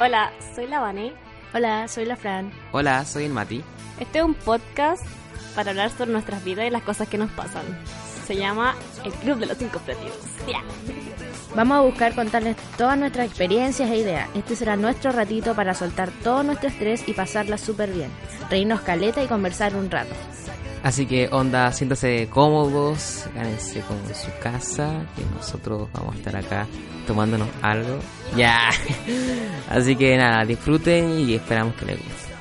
Hola, soy la Vane. Hola, soy la Fran. Hola, soy el Mati. Este es un podcast para hablar sobre nuestras vidas y las cosas que nos pasan. Se llama El Club de los Cinco Objetivos. Vamos a buscar contarles todas nuestras experiencias e ideas. Este será nuestro ratito para soltar todo nuestro estrés y pasarla súper bien. Reírnos caleta y conversar un rato. Así que onda, siéntase cómodos, gánense con su casa, que nosotros vamos a estar acá tomándonos algo. Ya. Así que nada, disfruten y esperamos que les guste.